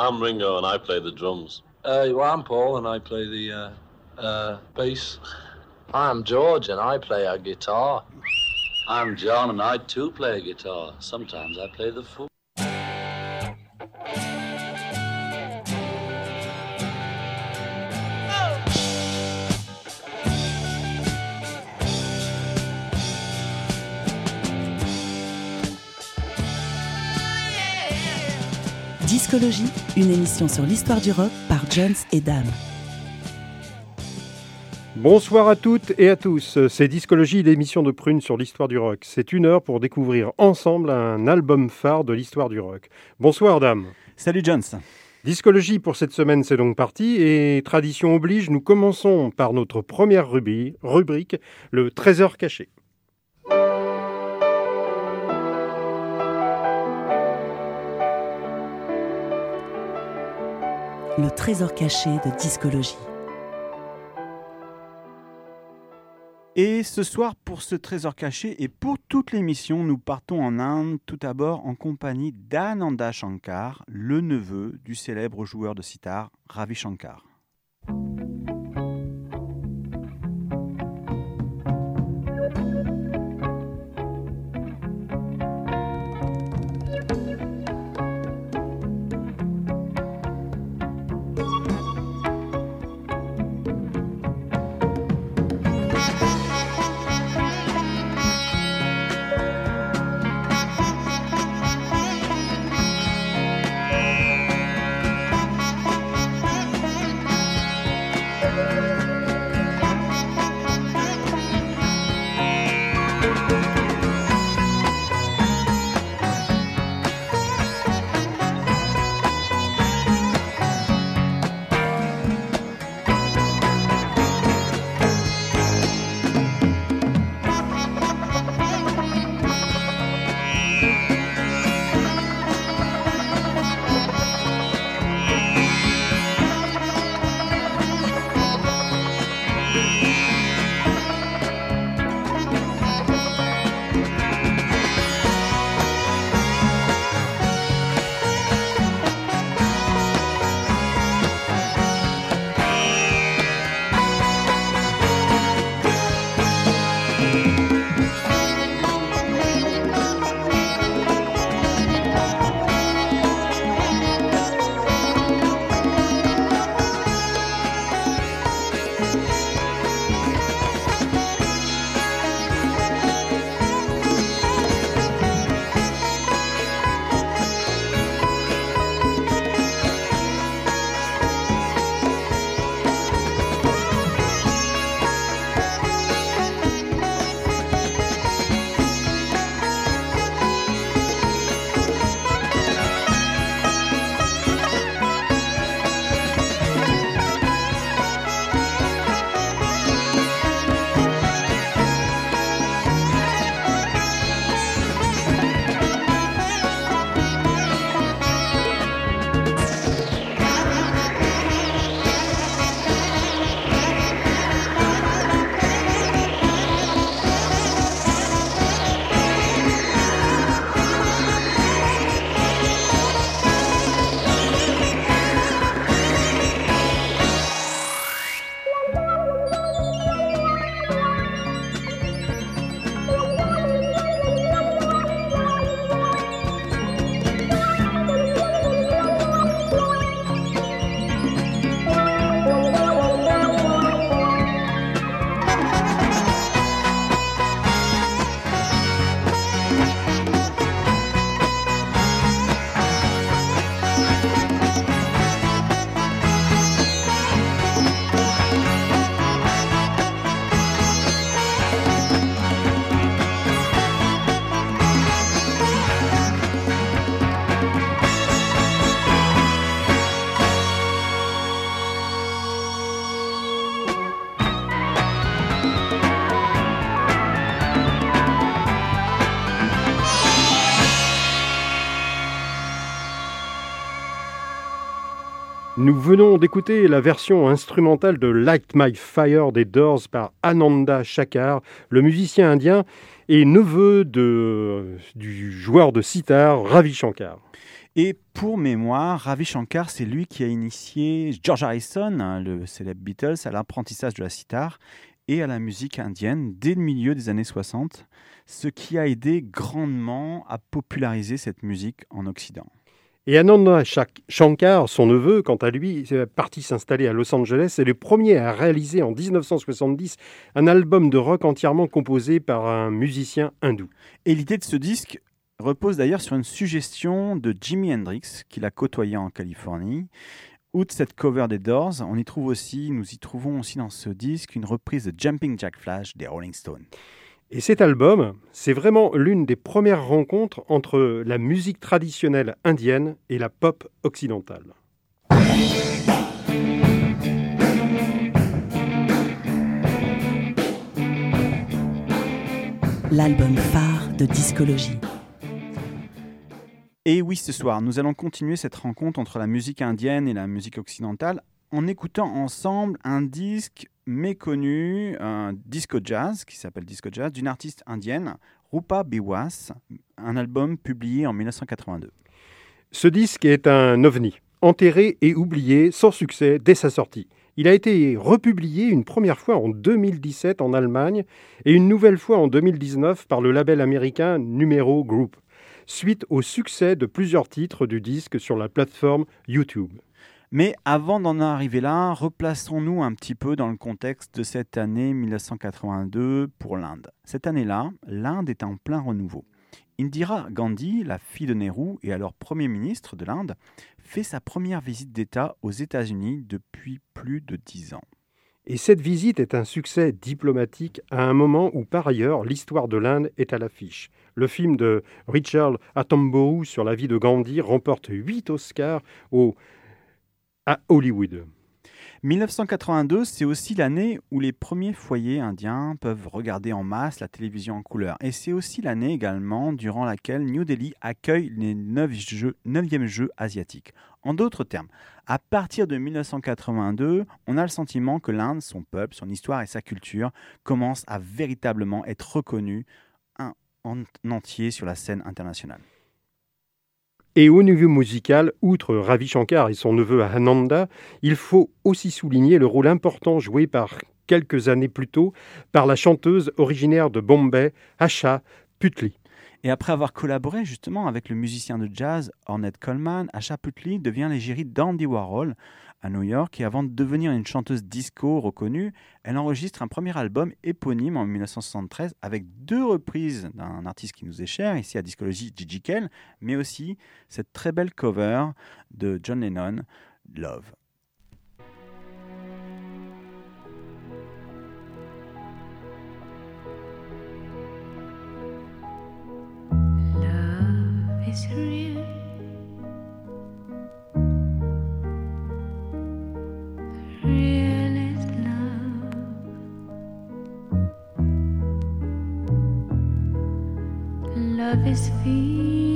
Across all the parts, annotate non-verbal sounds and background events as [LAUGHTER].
I'm Ringo and I play the drums. Uh, well, I'm Paul and I play the uh, uh, bass. I'm George and I play a guitar. I'm John and I too play a guitar. Sometimes I play the fool. Discologie, une émission sur l'histoire du rock par Jones et Dame. Bonsoir à toutes et à tous, c'est Discologie, l'émission de Prune sur l'histoire du rock. C'est une heure pour découvrir ensemble un album phare de l'histoire du rock. Bonsoir Dame. Salut Jones. Discologie pour cette semaine, c'est donc parti et tradition oblige, nous commençons par notre première rubrique, le trésor caché. Le trésor caché de discologie. Et ce soir, pour ce trésor caché et pour toute l'émission, nous partons en Inde tout d'abord en compagnie d'Ananda Shankar, le neveu du célèbre joueur de sitar Ravi Shankar. Nous venons d'écouter la version instrumentale de Light My Fire des Doors par Ananda Shakar, le musicien indien et neveu du joueur de sitar Ravi Shankar. Et pour mémoire, Ravi Shankar, c'est lui qui a initié George Harrison, hein, le célèbre Beatles, à l'apprentissage de la sitar et à la musique indienne dès le milieu des années 60, ce qui a aidé grandement à populariser cette musique en Occident. Et Ananda Shankar, son neveu, quant à lui, est parti s'installer à Los Angeles et le premier à réaliser en 1970 un album de rock entièrement composé par un musicien hindou. Et l'idée de ce disque repose d'ailleurs sur une suggestion de Jimi Hendrix, qu'il a côtoyé en Californie. Outre cette cover des Doors, on y trouve aussi, nous y trouvons aussi dans ce disque une reprise de Jumping Jack Flash des Rolling Stones. Et cet album, c'est vraiment l'une des premières rencontres entre la musique traditionnelle indienne et la pop occidentale. L'album phare de discologie. Et oui, ce soir, nous allons continuer cette rencontre entre la musique indienne et la musique occidentale en écoutant ensemble un disque méconnu, un disco jazz qui s'appelle Disco Jazz d'une artiste indienne, Rupa Biwas, un album publié en 1982. Ce disque est un ovni, enterré et oublié sans succès dès sa sortie. Il a été republié une première fois en 2017 en Allemagne et une nouvelle fois en 2019 par le label américain Numero Group, suite au succès de plusieurs titres du disque sur la plateforme YouTube. Mais avant d'en arriver là, replaçons-nous un petit peu dans le contexte de cette année 1982 pour l'Inde. Cette année-là, l'Inde est en plein renouveau. Indira Gandhi, la fille de Nehru et alors Premier ministre de l'Inde, fait sa première visite d'État aux États-Unis depuis plus de dix ans. Et cette visite est un succès diplomatique à un moment où, par ailleurs, l'histoire de l'Inde est à l'affiche. Le film de Richard Attenborough sur la vie de Gandhi remporte huit Oscars au à Hollywood. 1982, c'est aussi l'année où les premiers foyers indiens peuvent regarder en masse la télévision en couleur. Et c'est aussi l'année également durant laquelle New Delhi accueille les 9 jeux, 9e Jeux asiatiques. En d'autres termes, à partir de 1982, on a le sentiment que l'Inde, son peuple, son histoire et sa culture commencent à véritablement être reconnus en entier sur la scène internationale. Et au niveau musical, outre Ravi Shankar et son neveu Ananda, il faut aussi souligner le rôle important joué par quelques années plus tôt par la chanteuse originaire de Bombay, Asha Putli. Et après avoir collaboré justement avec le musicien de jazz Ornette Coleman, Asha Putli devient l'égérie d'Andy Warhol, à New York et avant de devenir une chanteuse disco reconnue, elle enregistre un premier album éponyme en 1973 avec deux reprises d'un artiste qui nous est cher, ici à Discologie, Gigi Kell, mais aussi cette très belle cover de John Lennon, Love. Is real. Real is love. Love is feeling.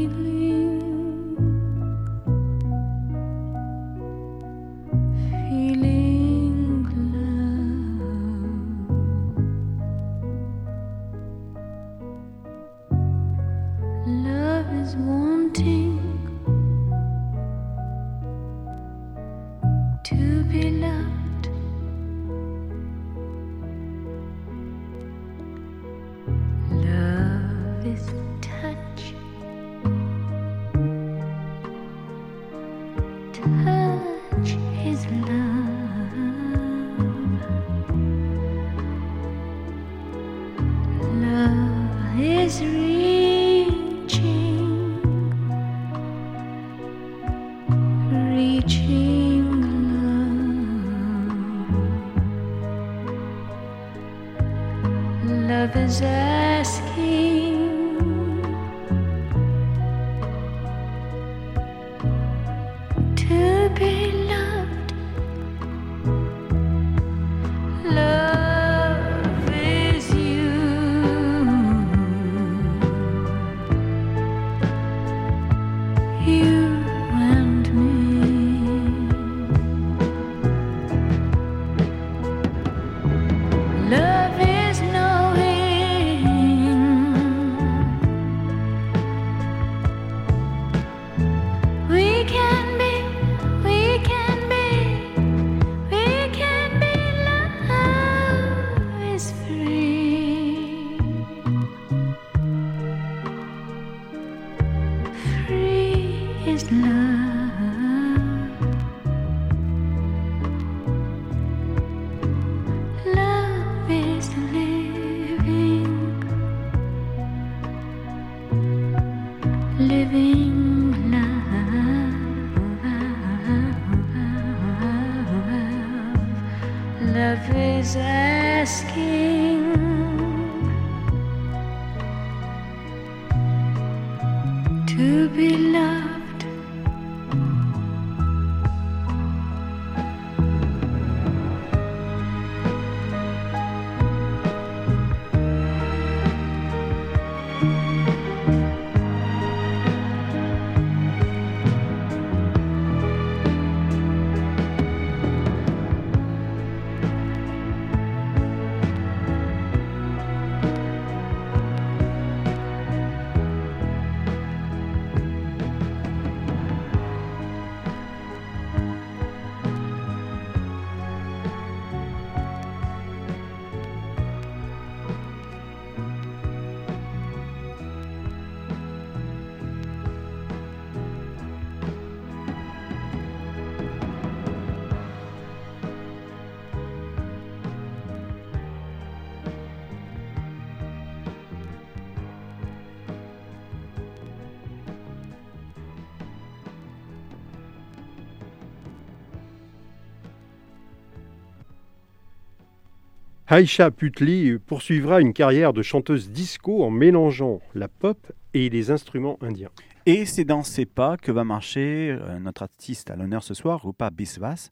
Aisha Putli poursuivra une carrière de chanteuse disco en mélangeant la pop et les instruments indiens. Et c'est dans ces pas que va marcher euh, notre artiste à l'honneur ce soir, Rupa Biswas.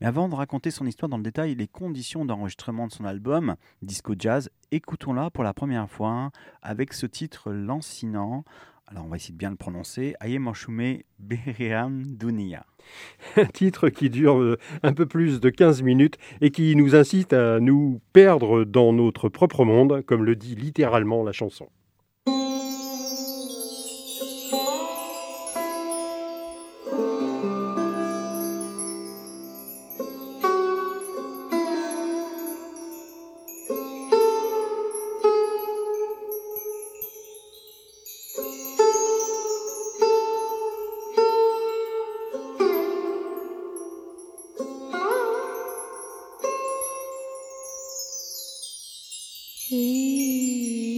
Mais avant de raconter son histoire dans le détail les conditions d'enregistrement de son album Disco Jazz, écoutons-la pour la première fois avec ce titre lancinant. Alors on va essayer de bien le prononcer. Ayemoshume Beriam Dunia. Un titre qui dure euh, un peu plus de 15 minutes et qui nous incite à nous perdre dans notre propre monde, comme le dit littéralement la chanson. E...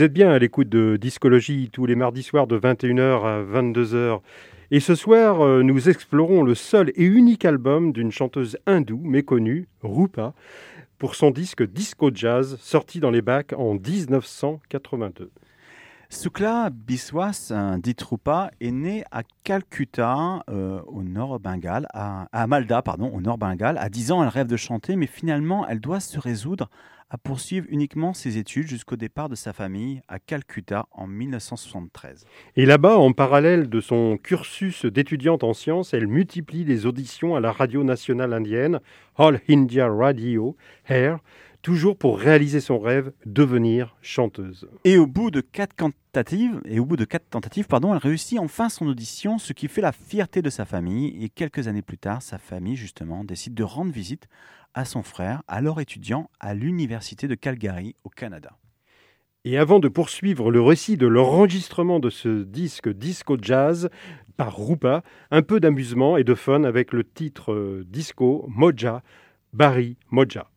Vous êtes bien à l'écoute de Discologie tous les mardis soirs de 21h à 22h. Et ce soir, euh, nous explorons le seul et unique album d'une chanteuse hindoue méconnue, Rupa, pour son disque Disco Jazz, sorti dans les bacs en 1982. Sukla Biswas, euh, dit Rupa, est né à Calcutta, euh, au nord Bengale, à, Malda, au nord Bengale. À 10 ans, elle rêve de chanter, mais finalement, elle doit se résoudre à poursuivre uniquement ses études jusqu'au départ de sa famille à Calcutta en 1973. Et là-bas, en parallèle de son cursus d'étudiante en sciences, elle multiplie les auditions à la radio nationale indienne, All India Radio, Air, toujours pour réaliser son rêve, devenir chanteuse. Et au bout de quatre tentatives, et au bout de quatre tentatives, pardon, elle réussit enfin son audition, ce qui fait la fierté de sa famille. Et quelques années plus tard, sa famille justement décide de rendre visite à son frère, alors étudiant à l'université de Calgary au Canada. Et avant de poursuivre le récit de l'enregistrement de ce disque Disco Jazz par Rupa, un peu d'amusement et de fun avec le titre euh, Disco Moja, Barry Moja. Moja,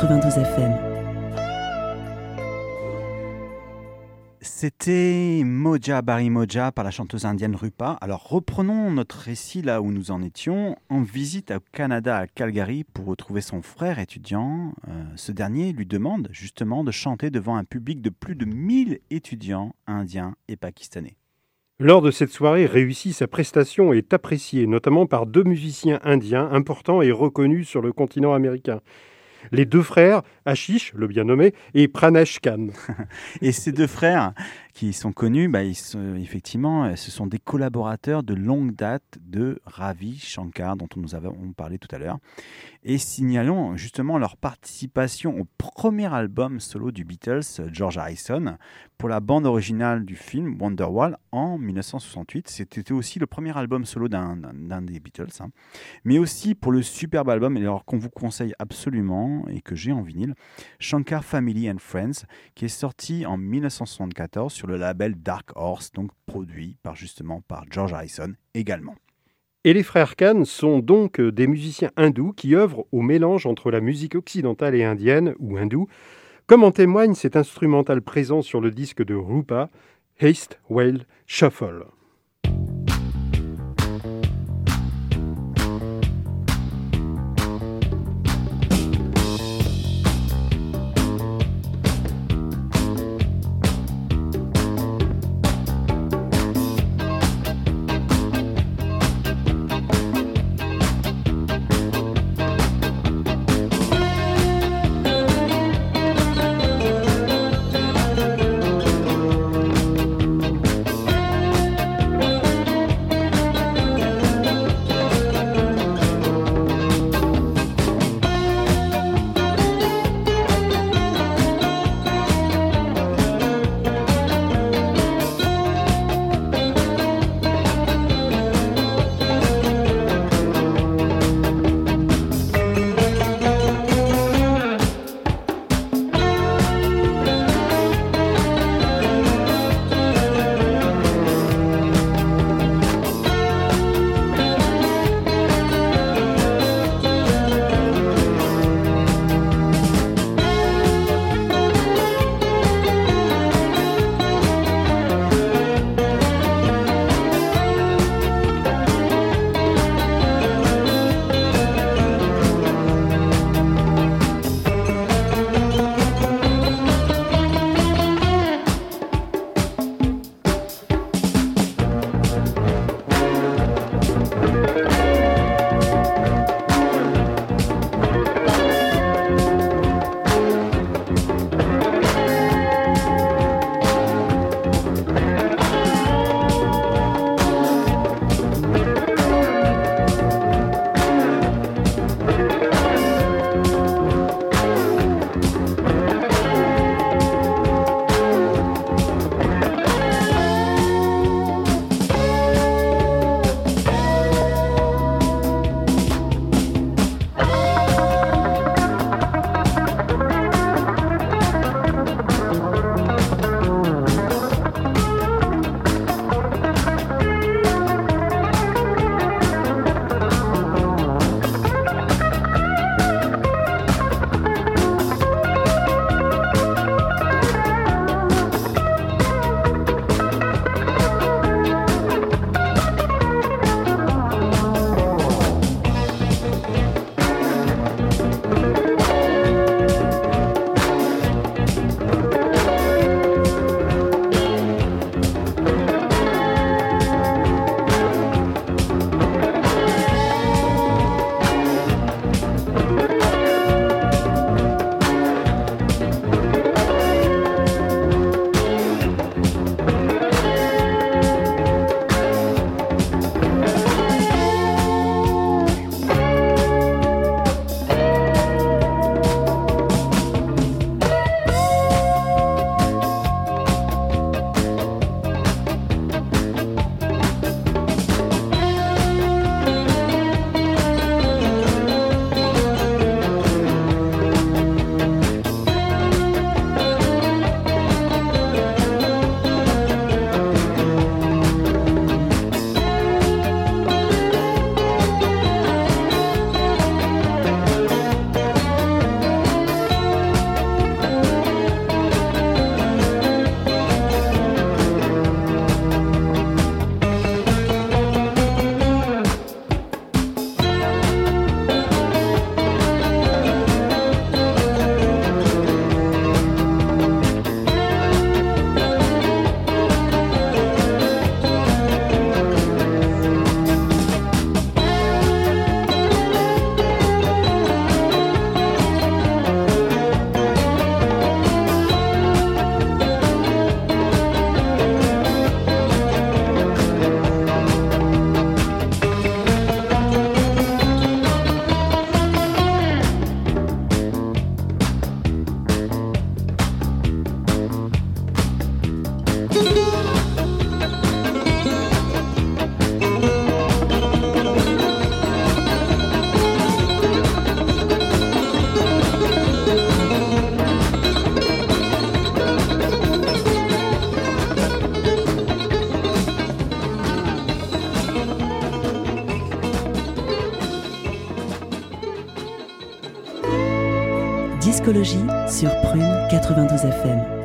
92 FM. C'était Moja Bari Moja par la chanteuse indienne Rupa. Alors reprenons notre récit là où nous en étions. En visite au Canada à Calgary pour retrouver son frère étudiant, euh, ce dernier lui demande justement de chanter devant un public de plus de 1000 étudiants indiens et pakistanais. Lors de cette soirée réussie, sa prestation est appréciée, notamment par deux musiciens indiens importants et reconnus sur le continent américain. Les deux frères, Ashish, le bien nommé, et Pranesh Khan. [LAUGHS] Et ces deux frères qui sont connus, bah, effectivement, euh, ce sont des collaborateurs de longue date de Ravi Shankar, dont nous avons parlé tout à l'heure. Et signalons justement leur participation au premier album solo du Beatles, George Harrison, pour la bande originale du film Wonderwall en 1968. C'était aussi le premier album solo d'un des Beatles, hein. mais aussi pour le superbe album, alors qu'on vous conseille absolument et que j'ai en vinyle, Shankar Family and Friends, qui est sorti en 1974 sur le label Dark Horse, donc produit par justement par George Harrison également. Et les frères Khan sont donc euh, des musiciens hindous qui œuvrent au mélange entre la musique occidentale et indienne, ou hindoue, comme en témoigne cet instrumental présent sur le disque de Rupa, Haste Whale Shuffle. Sur Prune 92 FM.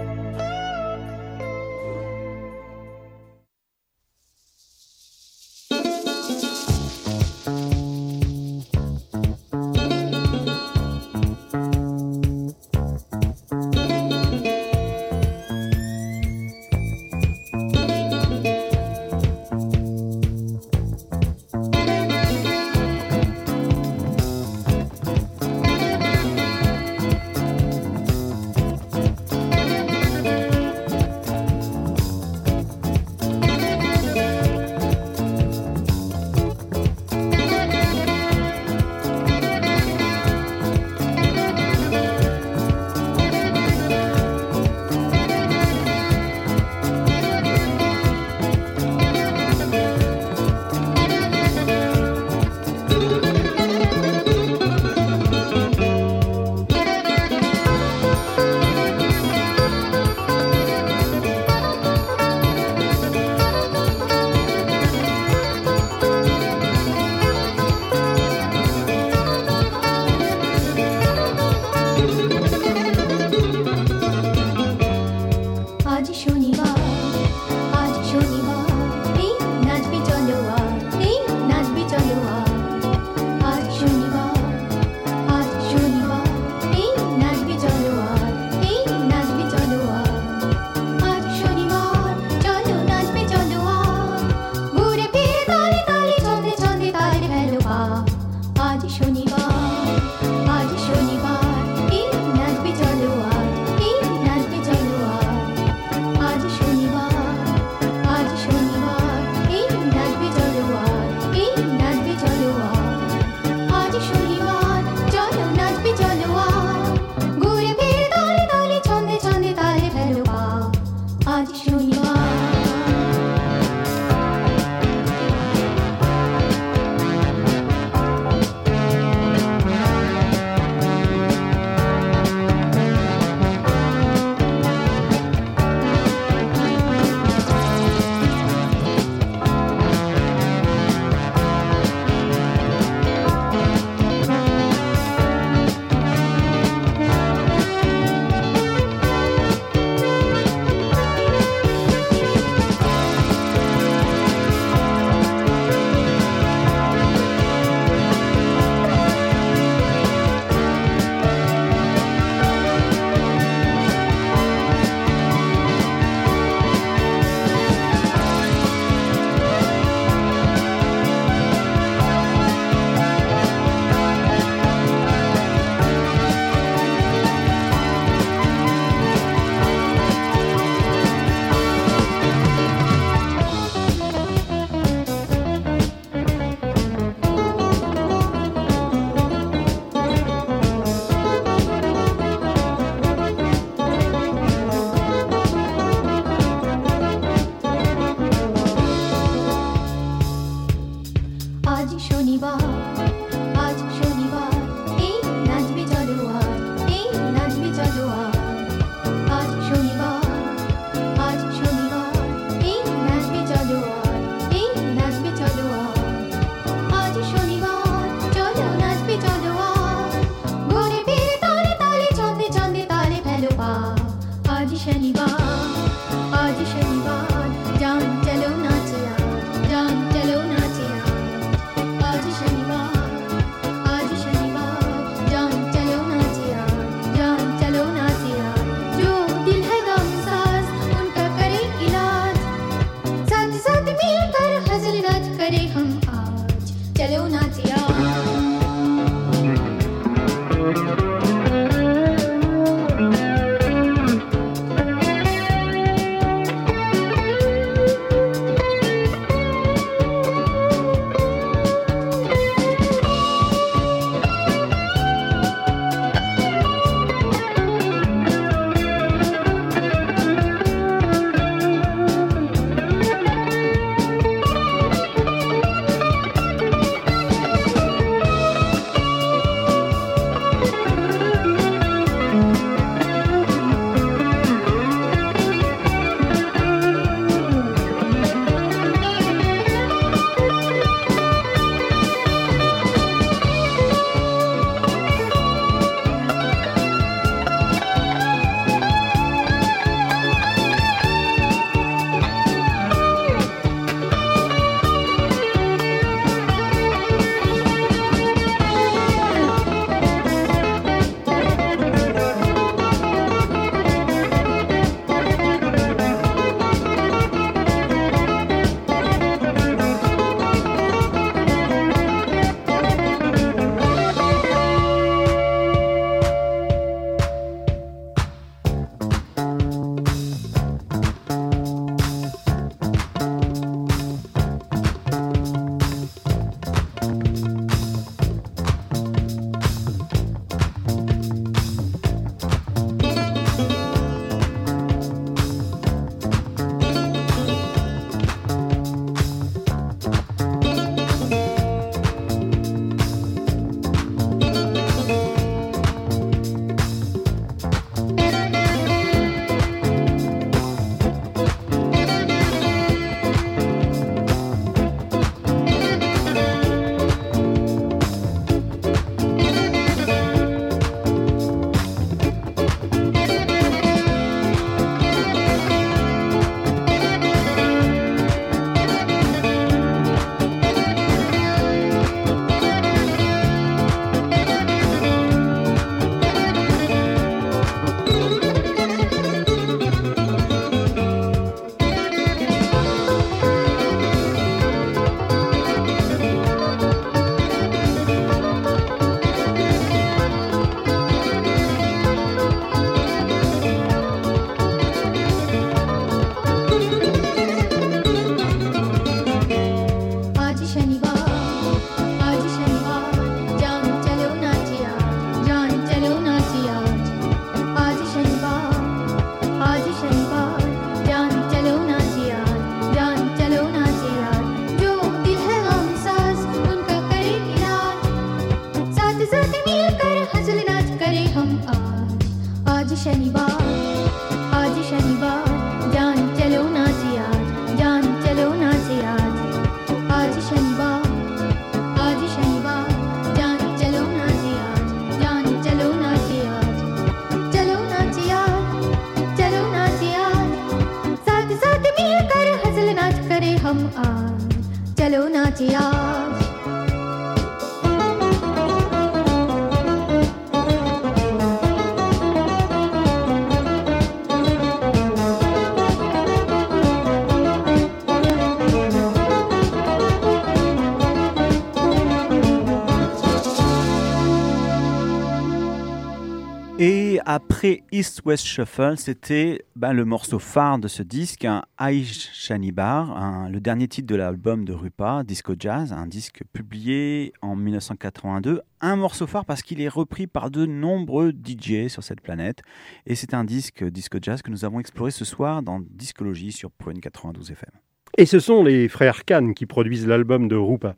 Après East West Shuffle, c'était ben, le morceau phare de ce disque, un Shanibar, le dernier titre de l'album de Rupa, Disco Jazz, un disque publié en 1982. Un morceau phare parce qu'il est repris par de nombreux DJ sur cette planète. Et c'est un disque Disco Jazz que nous avons exploré ce soir dans Discologie sur Prune 92 FM. Et ce sont les frères Khan qui produisent l'album de Rupa.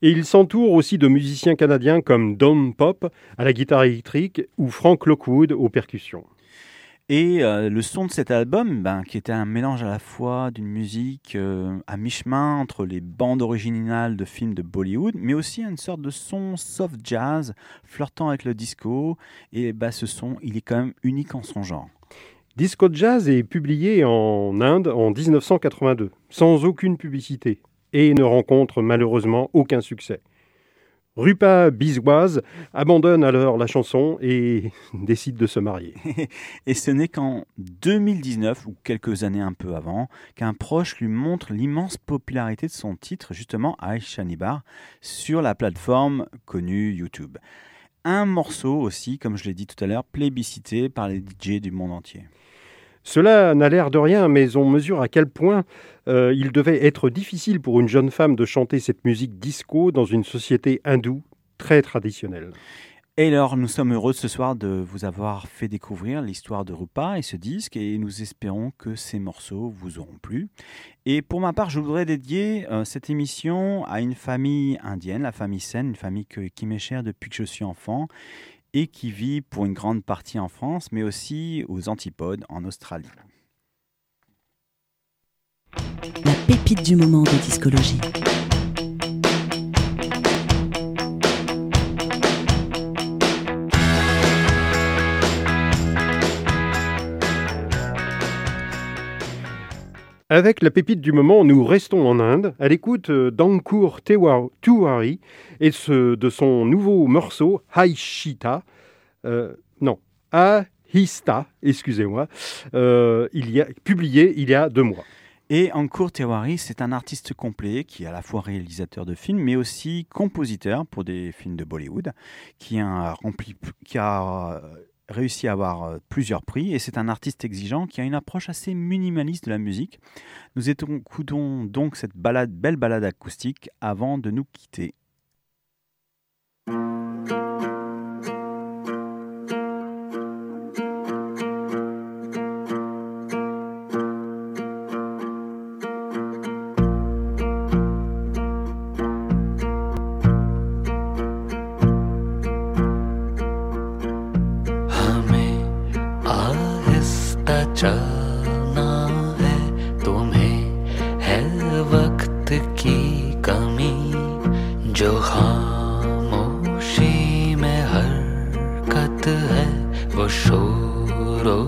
Et ils s'entourent aussi de musiciens canadiens comme Don Pop à la guitare électrique ou Frank Lockwood aux percussions. Et euh, le son de cet album, ben, qui était un mélange à la fois d'une musique euh, à mi-chemin entre les bandes originales de films de Bollywood, mais aussi une sorte de son soft jazz flirtant avec le disco. Et ben, ce son, il est quand même unique en son genre. Disco Jazz est publié en Inde en 1982, sans aucune publicité, et ne rencontre malheureusement aucun succès. Rupa Biswaz abandonne alors la chanson et [LAUGHS] décide de se marier. [LAUGHS] Et ce n'est qu'en 2019, ou quelques années un peu avant, qu'un proche lui montre l'immense popularité de son titre, justement Aisha Nibar, sur la plateforme connue YouTube. Un morceau aussi, comme je l'ai dit tout à l'heure, plébiscité par les DJ du monde entier. Cela n'a l'air de rien, mais on mesure à quel point euh, il devait être difficile pour une jeune femme de chanter cette musique disco dans une société hindoue très traditionnelle. Et alors, nous sommes heureux ce soir de vous avoir fait découvrir l'histoire de Rupa et ce disque, et nous espérons que ces morceaux vous auront plu. Et pour ma part, je voudrais dédier euh, cette émission à une famille indienne, la famille Sen, une famille qui m'est chère depuis que je suis enfant, et qui vit pour une grande partie en France, mais aussi aux Antipodes, en Australie. La pépite du moment de discologie. Avec la pépite du moment, nous restons en Inde, à l'écoute euh, d'Ankur Tiwari et de son nouveau morceau Haishita. euh, non, Ahista, excusez-moi, euh, publié il y a deux mois. Et Ankur Tiwari, c'est un artiste complet qui est à la fois réalisateur de films, mais aussi compositeur pour des films de Bollywood, qui a, rempli, qui a réussi à avoir euh, plusieurs prix. Et c'est un artiste exigeant qui a une approche assez minimaliste de la musique. Nous écoutons donc cette belle balade acoustique avant de nous quitter. चलना है तुम्हें है वक्त की कमी। जो खामोशी में हरकत है वो शोरो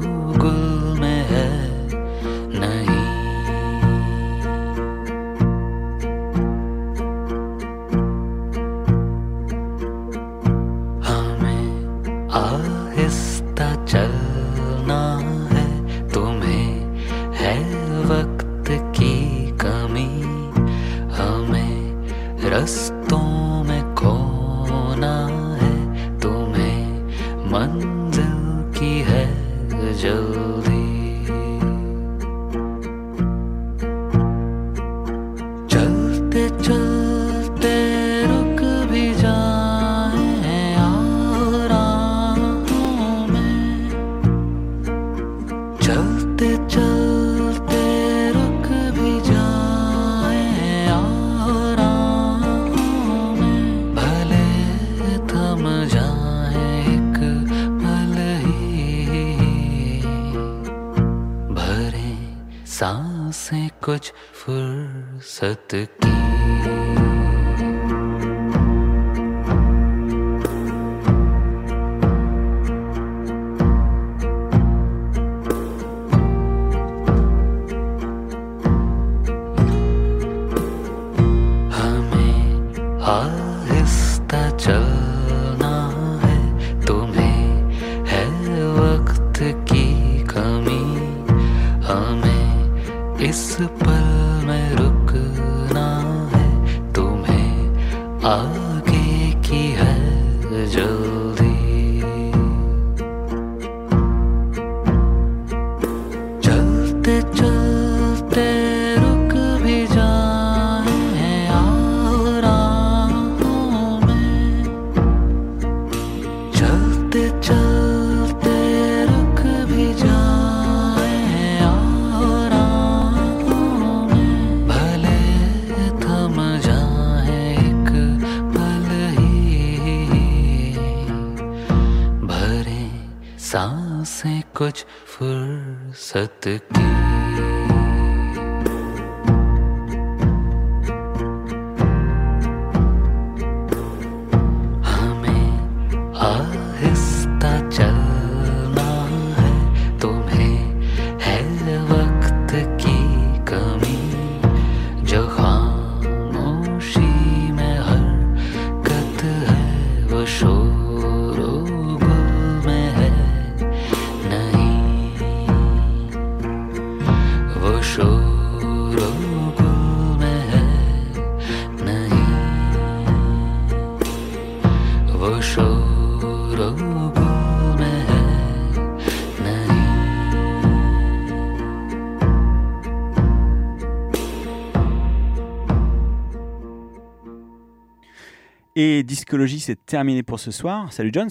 Et Discologie, c'est terminé pour ce soir. Salut Jones.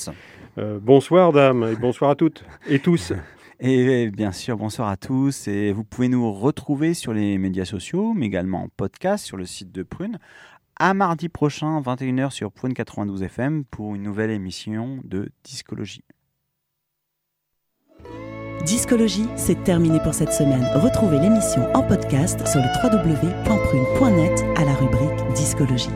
Euh, bonsoir, dame, et bonsoir à toutes et tous. [LAUGHS] Et bien sûr, bonsoir à tous. Et vous pouvez nous retrouver sur les médias sociaux, mais également en podcast sur le site de Prune. À mardi prochain, 21h sur Prune 92 FM pour une nouvelle émission de Discologie. Discologie, c'est terminé pour cette semaine. Retrouvez l'émission en podcast sur le www.prune.net à la rubrique Discologie.